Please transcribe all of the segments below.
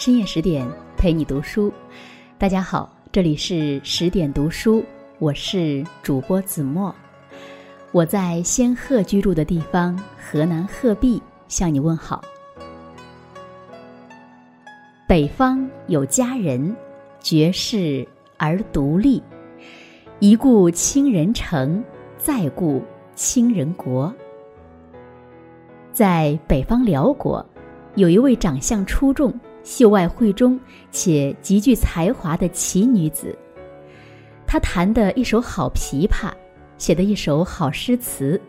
深夜十点陪你读书，大家好，这里是十点读书，我是主播子墨，我在仙鹤居住的地方河南鹤壁向你问好。北方有佳人，绝世而独立，一顾倾人城，再顾倾人国。在北方辽国，有一位长相出众、秀外慧中且极具才华的奇女子。她弹的一手好琵琶，写的一首好诗词，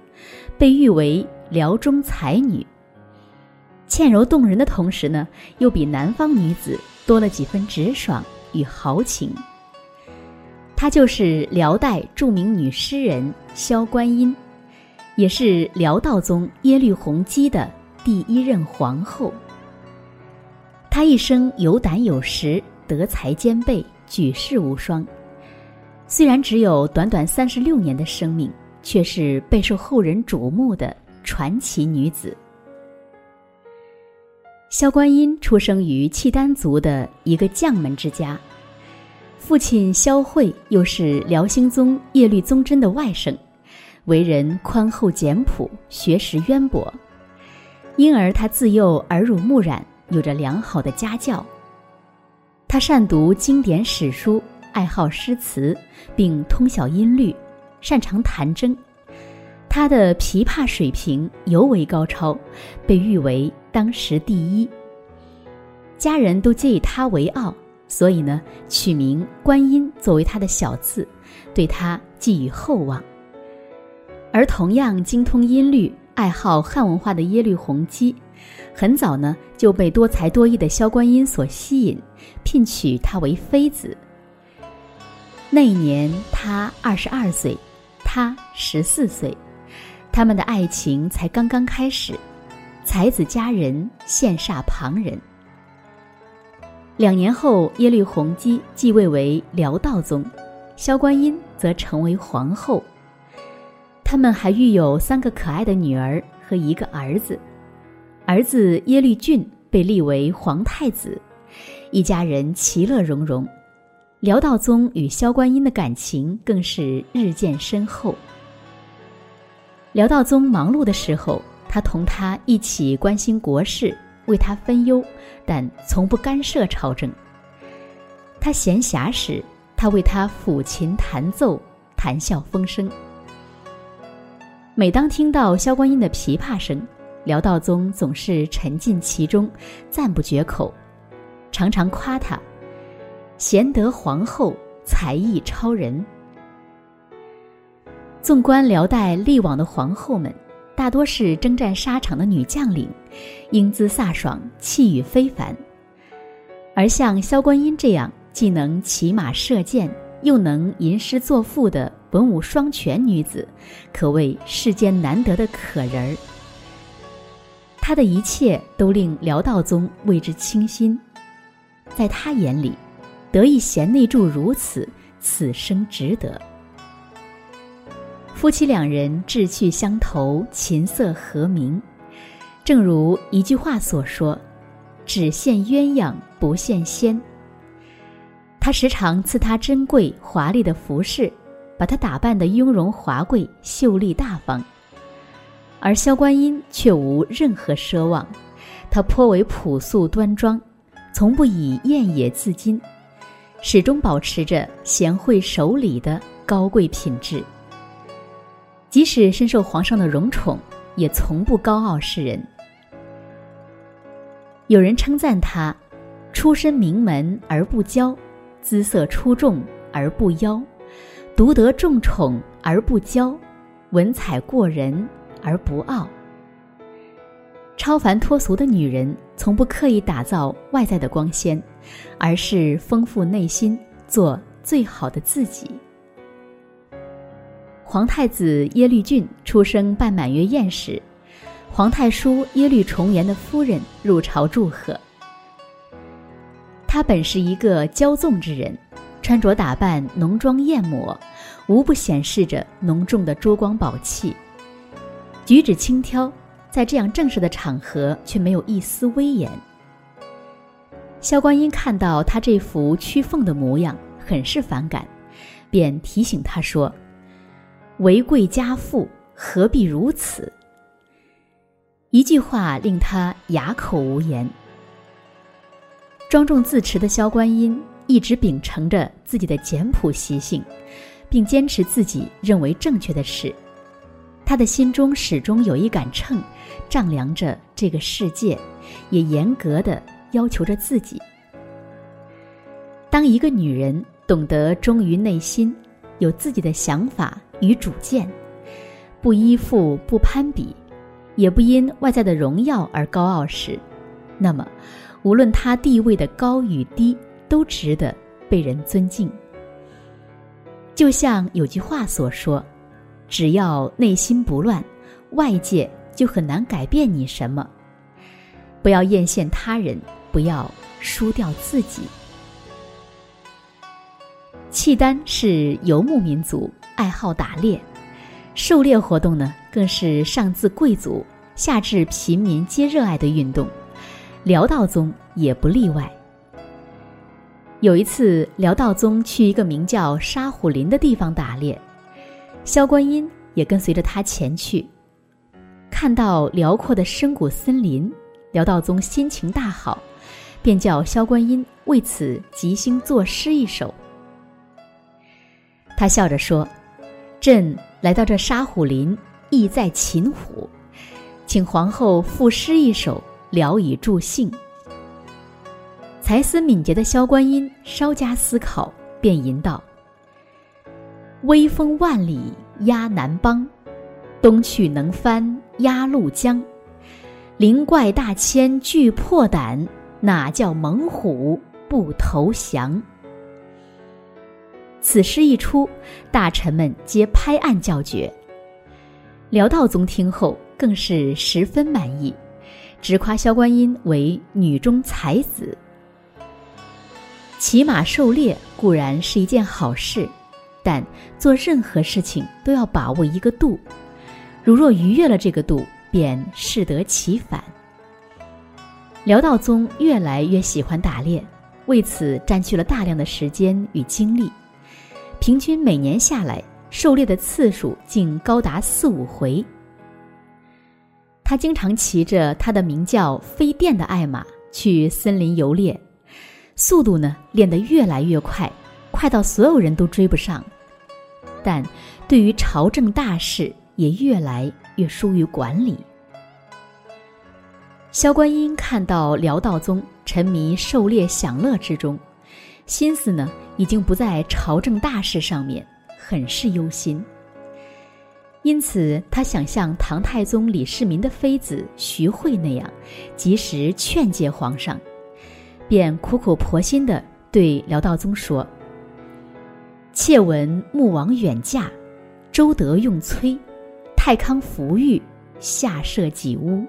被誉为辽中才女。倩柔动人的同时呢，又比南方女子多了几分直爽与豪情。她就是辽代著名女诗人萧观音。也是辽道宗耶律洪基的第一任皇后。她一生有胆有识，德才兼备，举世无双。虽然只有短短三十六年的生命，却是备受后人瞩目的传奇女子。萧观音出生于契丹族的一个将门之家，父亲萧慧又是辽兴宗耶律宗真的外甥。为人宽厚简朴，学识渊博，因而他自幼耳濡目染，有着良好的家教。他善读经典史书，爱好诗词，并通晓音律，擅长弹筝。他的琵琶水平尤为高超，被誉为当时第一。家人都皆以他为傲，所以呢，取名观音作为他的小字，对他寄予厚望。而同样精通音律、爱好汉文化的耶律洪基，很早呢就被多才多艺的萧观音所吸引，聘娶她为妃子。那一年他二十二岁，她十四岁，他们的爱情才刚刚开始，才子佳人羡煞旁人。两年后，耶律洪基继位为辽道宗，萧观音则成为皇后。他们还育有三个可爱的女儿和一个儿子，儿子耶律俊被立为皇太子，一家人其乐融融。辽道宗与萧观音的感情更是日渐深厚。辽道宗忙碌的时候，他同他一起关心国事，为他分忧，但从不干涉朝政。他闲暇时，他为他抚琴弹奏，谈笑风生。每当听到萧观音的琵琶声，辽道宗总是沉浸其中，赞不绝口，常常夸她贤德皇后，才艺超人。纵观辽代历往的皇后们，大多是征战沙场的女将领，英姿飒爽，气宇非凡。而像萧观音这样，既能骑马射箭，又能吟诗作赋的。文武双全女子，可谓世间难得的可人儿。他的一切都令辽道宗为之倾心，在他眼里，得一贤内助如此，此生值得。夫妻两人志趣相投，琴瑟和鸣。正如一句话所说：“只羡鸳鸯不羡仙。”他时常赐她珍贵华丽的服饰。把她打扮得雍容华贵、秀丽大方，而萧观音却无任何奢望，她颇为朴素端庄，从不以艳野自矜，始终保持着贤惠守礼的高贵品质。即使深受皇上的荣宠，也从不高傲示人。有人称赞她，出身名门而不骄，姿色出众而不妖。独得众宠而不骄，文采过人而不傲。超凡脱俗的女人，从不刻意打造外在的光鲜，而是丰富内心，做最好的自己。皇太子耶律俊出生办满月宴时，皇太叔耶律重颜的夫人入朝祝贺。他本是一个骄纵之人。穿着打扮浓妆艳抹，无不显示着浓重的珠光宝气；举止轻佻，在这样正式的场合却没有一丝威严。萧观音看到他这副屈奉的模样，很是反感，便提醒他说：“为贵家妇，何必如此？”一句话令他哑口无言。庄重自持的萧观音一直秉承着自己的简朴习性，并坚持自己认为正确的事。他的心中始终有一杆秤，丈量着这个世界，也严格的要求着自己。当一个女人懂得忠于内心，有自己的想法与主见，不依附、不攀比，也不因外在的荣耀而高傲时，那么，无论她地位的高与低，都值得被人尊敬。就像有句话所说。只要内心不乱，外界就很难改变你什么。不要艳羡他人，不要输掉自己。契丹是游牧民族，爱好打猎，狩猎活动呢，更是上自贵族，下至平民皆热爱的运动。辽道宗也不例外。有一次，辽道宗去一个名叫沙虎林的地方打猎。萧观音也跟随着他前去，看到辽阔的深谷森林，辽道宗心情大好，便叫萧观音为此即兴作诗一首。他笑着说：“朕来到这沙虎林，意在擒虎，请皇后赋诗一首，聊以助兴。”才思敏捷的萧观音稍加思考，便吟道。威风万里压南邦，东去能翻鸭绿江。灵怪大千惧破胆，哪叫猛虎不投降？此诗一出，大臣们皆拍案叫绝。辽道宗听后更是十分满意，直夸萧观音为女中才子。骑马狩猎固然是一件好事。但做任何事情都要把握一个度，如若逾越了这个度，便适得其反。辽道宗越来越喜欢打猎，为此占据了大量的时间与精力，平均每年下来，狩猎的次数竟高达四五回。他经常骑着他的名叫飞电的爱马去森林游猎，速度呢练得越来越快。快到所有人都追不上，但对于朝政大事也越来越疏于管理。萧观音看到辽道宗沉迷狩猎享乐之中，心思呢已经不在朝政大事上面，很是忧心。因此，他想像唐太宗李世民的妃子徐惠那样，及时劝诫皇上，便苦口婆心的对辽道宗说。窃闻穆王远嫁，周德用崔，太康福玉，下设己屋，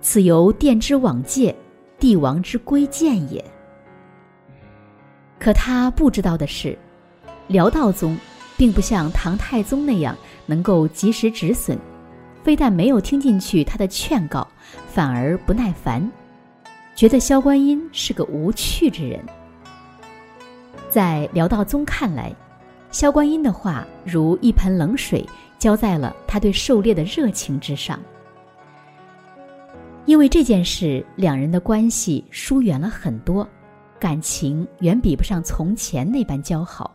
此由殿之往戒，帝王之规谏也。可他不知道的是，辽道宗并不像唐太宗那样能够及时止损，非但没有听进去他的劝告，反而不耐烦，觉得萧观音是个无趣之人。在辽道宗看来，萧观音的话如一盆冷水浇在了他对狩猎的热情之上。因为这件事，两人的关系疏远了很多，感情远比不上从前那般交好。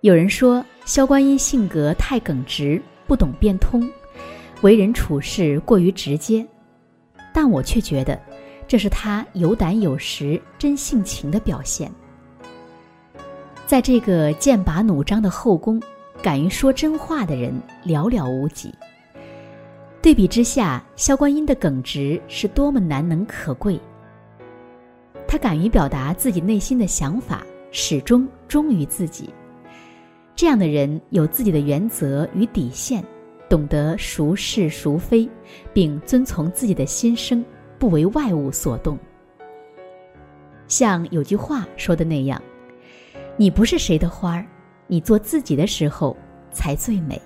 有人说萧观音性格太耿直，不懂变通，为人处事过于直接，但我却觉得。这是他有胆有识、真性情的表现。在这个剑拔弩张的后宫，敢于说真话的人寥寥无几。对比之下，萧观音的耿直是多么难能可贵。他敢于表达自己内心的想法，始终忠于自己。这样的人有自己的原则与底线，懂得孰是孰非，并遵从自己的心声。不为外物所动。像有句话说的那样：“你不是谁的花儿，你做自己的时候才最美。”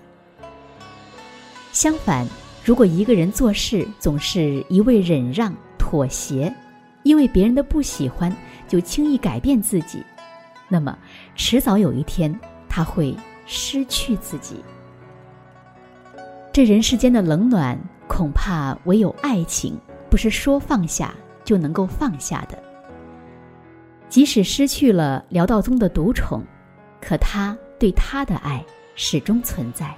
相反，如果一个人做事总是一味忍让、妥协，因为别人的不喜欢就轻易改变自己，那么迟早有一天他会失去自己。这人世间的冷暖，恐怕唯有爱情不是说放下就能够放下的。即使失去了辽道宗的独宠，可他对他的爱始终存在。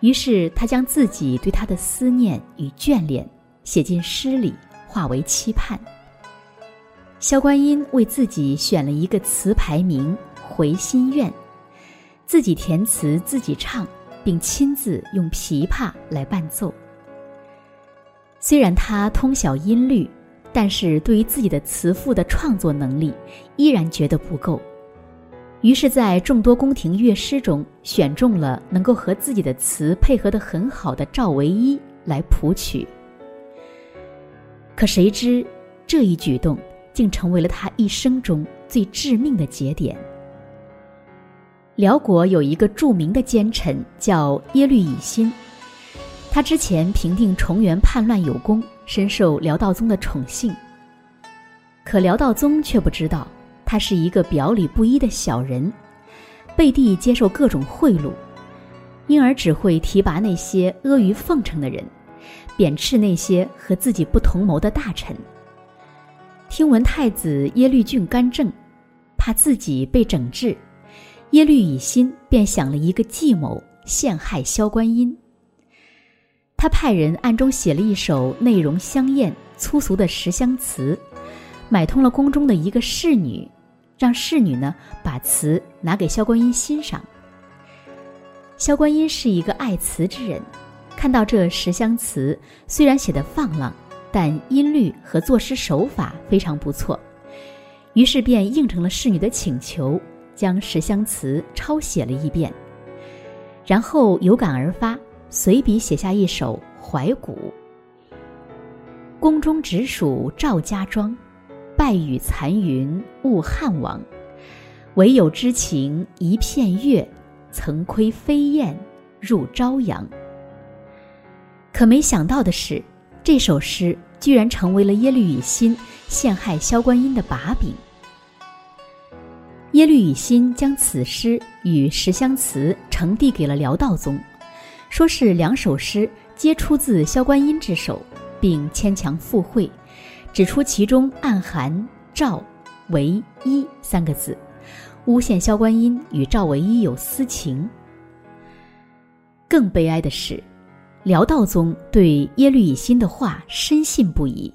于是他将自己对他的思念与眷恋写进诗里，化为期盼。萧观音为自己选了一个词牌名《回心愿》，自己填词，自己唱。并亲自用琵琶来伴奏。虽然他通晓音律，但是对于自己的词赋的创作能力，依然觉得不够。于是，在众多宫廷乐师中，选中了能够和自己的词配合的很好的赵唯一来谱曲。可谁知，这一举动竟成为了他一生中最致命的节点。辽国有一个著名的奸臣叫耶律乙辛，他之前平定重元叛乱有功，深受辽道宗的宠幸。可辽道宗却不知道，他是一个表里不一的小人，背地接受各种贿赂，因而只会提拔那些阿谀奉承的人，贬斥那些和自己不同谋的大臣。听闻太子耶律俊干政，怕自己被整治。耶律乙辛便想了一个计谋，陷害萧观音。他派人暗中写了一首内容香艳、粗俗的十香词，买通了宫中的一个侍女，让侍女呢把词拿给萧观音欣赏。萧观音是一个爱词之人，看到这十香词虽然写的放浪，但音律和作诗手法非常不错，于是便应承了侍女的请求。将十香词抄写了一遍，然后有感而发，随笔写下一首《怀古》。宫中直属赵家庄，败雨残云误汉王。唯有知情一片月，曾窥飞燕入朝阳。可没想到的是，这首诗居然成为了耶律乙辛陷害萧观音的把柄。耶律乙辛将此诗与十香词呈递给了辽道宗，说是两首诗皆出自萧观音之手，并牵强附会，指出其中暗含“赵唯一”三个字，诬陷萧观音与赵唯一有私情。更悲哀的是，辽道宗对耶律乙辛的话深信不疑，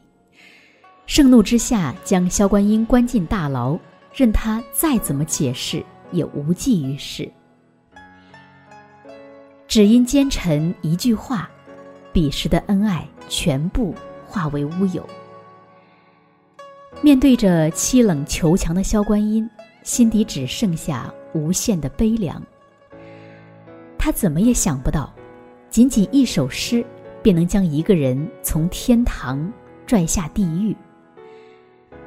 盛怒之下将萧观音关进大牢。任他再怎么解释，也无济于事。只因奸臣一句话，彼时的恩爱全部化为乌有。面对着凄冷求强的萧观音，心底只剩下无限的悲凉。他怎么也想不到，仅仅一首诗，便能将一个人从天堂拽下地狱。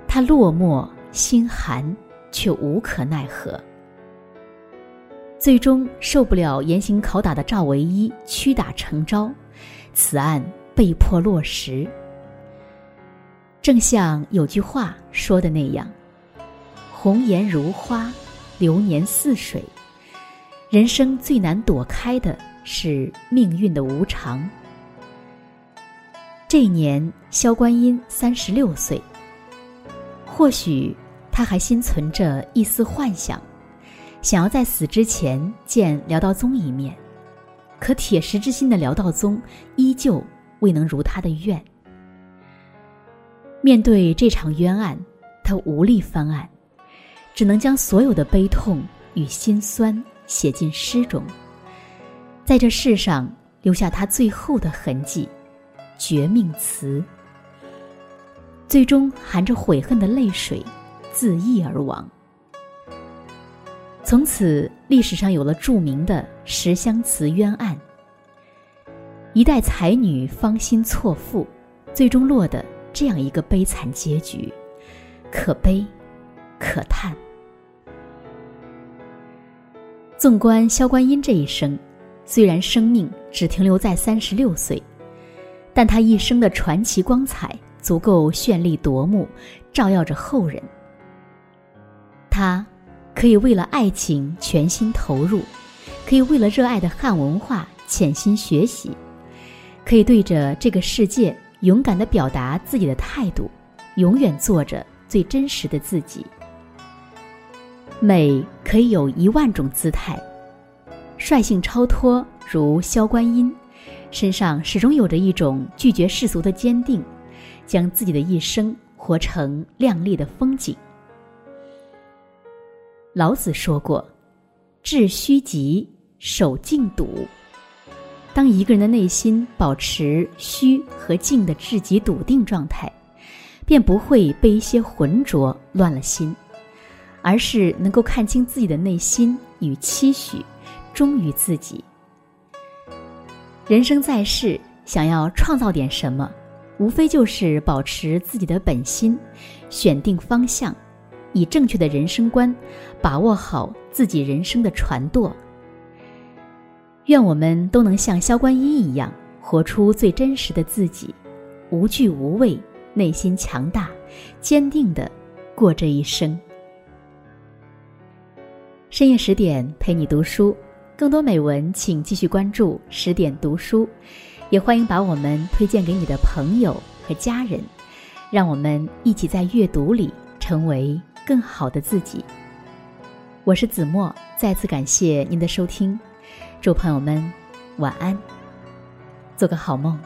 他落寞。心寒，却无可奈何。最终受不了严刑拷打的赵唯一屈打成招，此案被迫落实。正像有句话说的那样：“红颜如花，流年似水。”人生最难躲开的是命运的无常。这一年，萧观音三十六岁。或许。他还心存着一丝幻想，想要在死之前见辽道宗一面，可铁石之心的辽道宗依旧未能如他的愿。面对这场冤案，他无力翻案，只能将所有的悲痛与心酸写进诗中，在这世上留下他最后的痕迹——绝命词。最终含着悔恨的泪水。自缢而亡。从此，历史上有了著名的十香词冤案。一代才女芳心错付，最终落得这样一个悲惨结局，可悲，可叹。纵观萧观音这一生，虽然生命只停留在三十六岁，但他一生的传奇光彩足够绚丽夺目，照耀着后人。他可以为了爱情全心投入，可以为了热爱的汉文化潜心学习，可以对着这个世界勇敢地表达自己的态度，永远做着最真实的自己。美可以有一万种姿态，率性超脱如萧观音，身上始终有着一种拒绝世俗的坚定，将自己的一生活成亮丽的风景。老子说过：“致虚极，守静笃。”当一个人的内心保持虚和静的至极笃定状态，便不会被一些浑浊乱了心，而是能够看清自己的内心与期许，忠于自己。人生在世，想要创造点什么，无非就是保持自己的本心，选定方向。以正确的人生观，把握好自己人生的船舵。愿我们都能像萧观音一样，活出最真实的自己，无惧无畏，内心强大，坚定的过这一生。深夜十点陪你读书，更多美文请继续关注十点读书，也欢迎把我们推荐给你的朋友和家人，让我们一起在阅读里成为。更好的自己。我是子墨，再次感谢您的收听，祝朋友们晚安，做个好梦。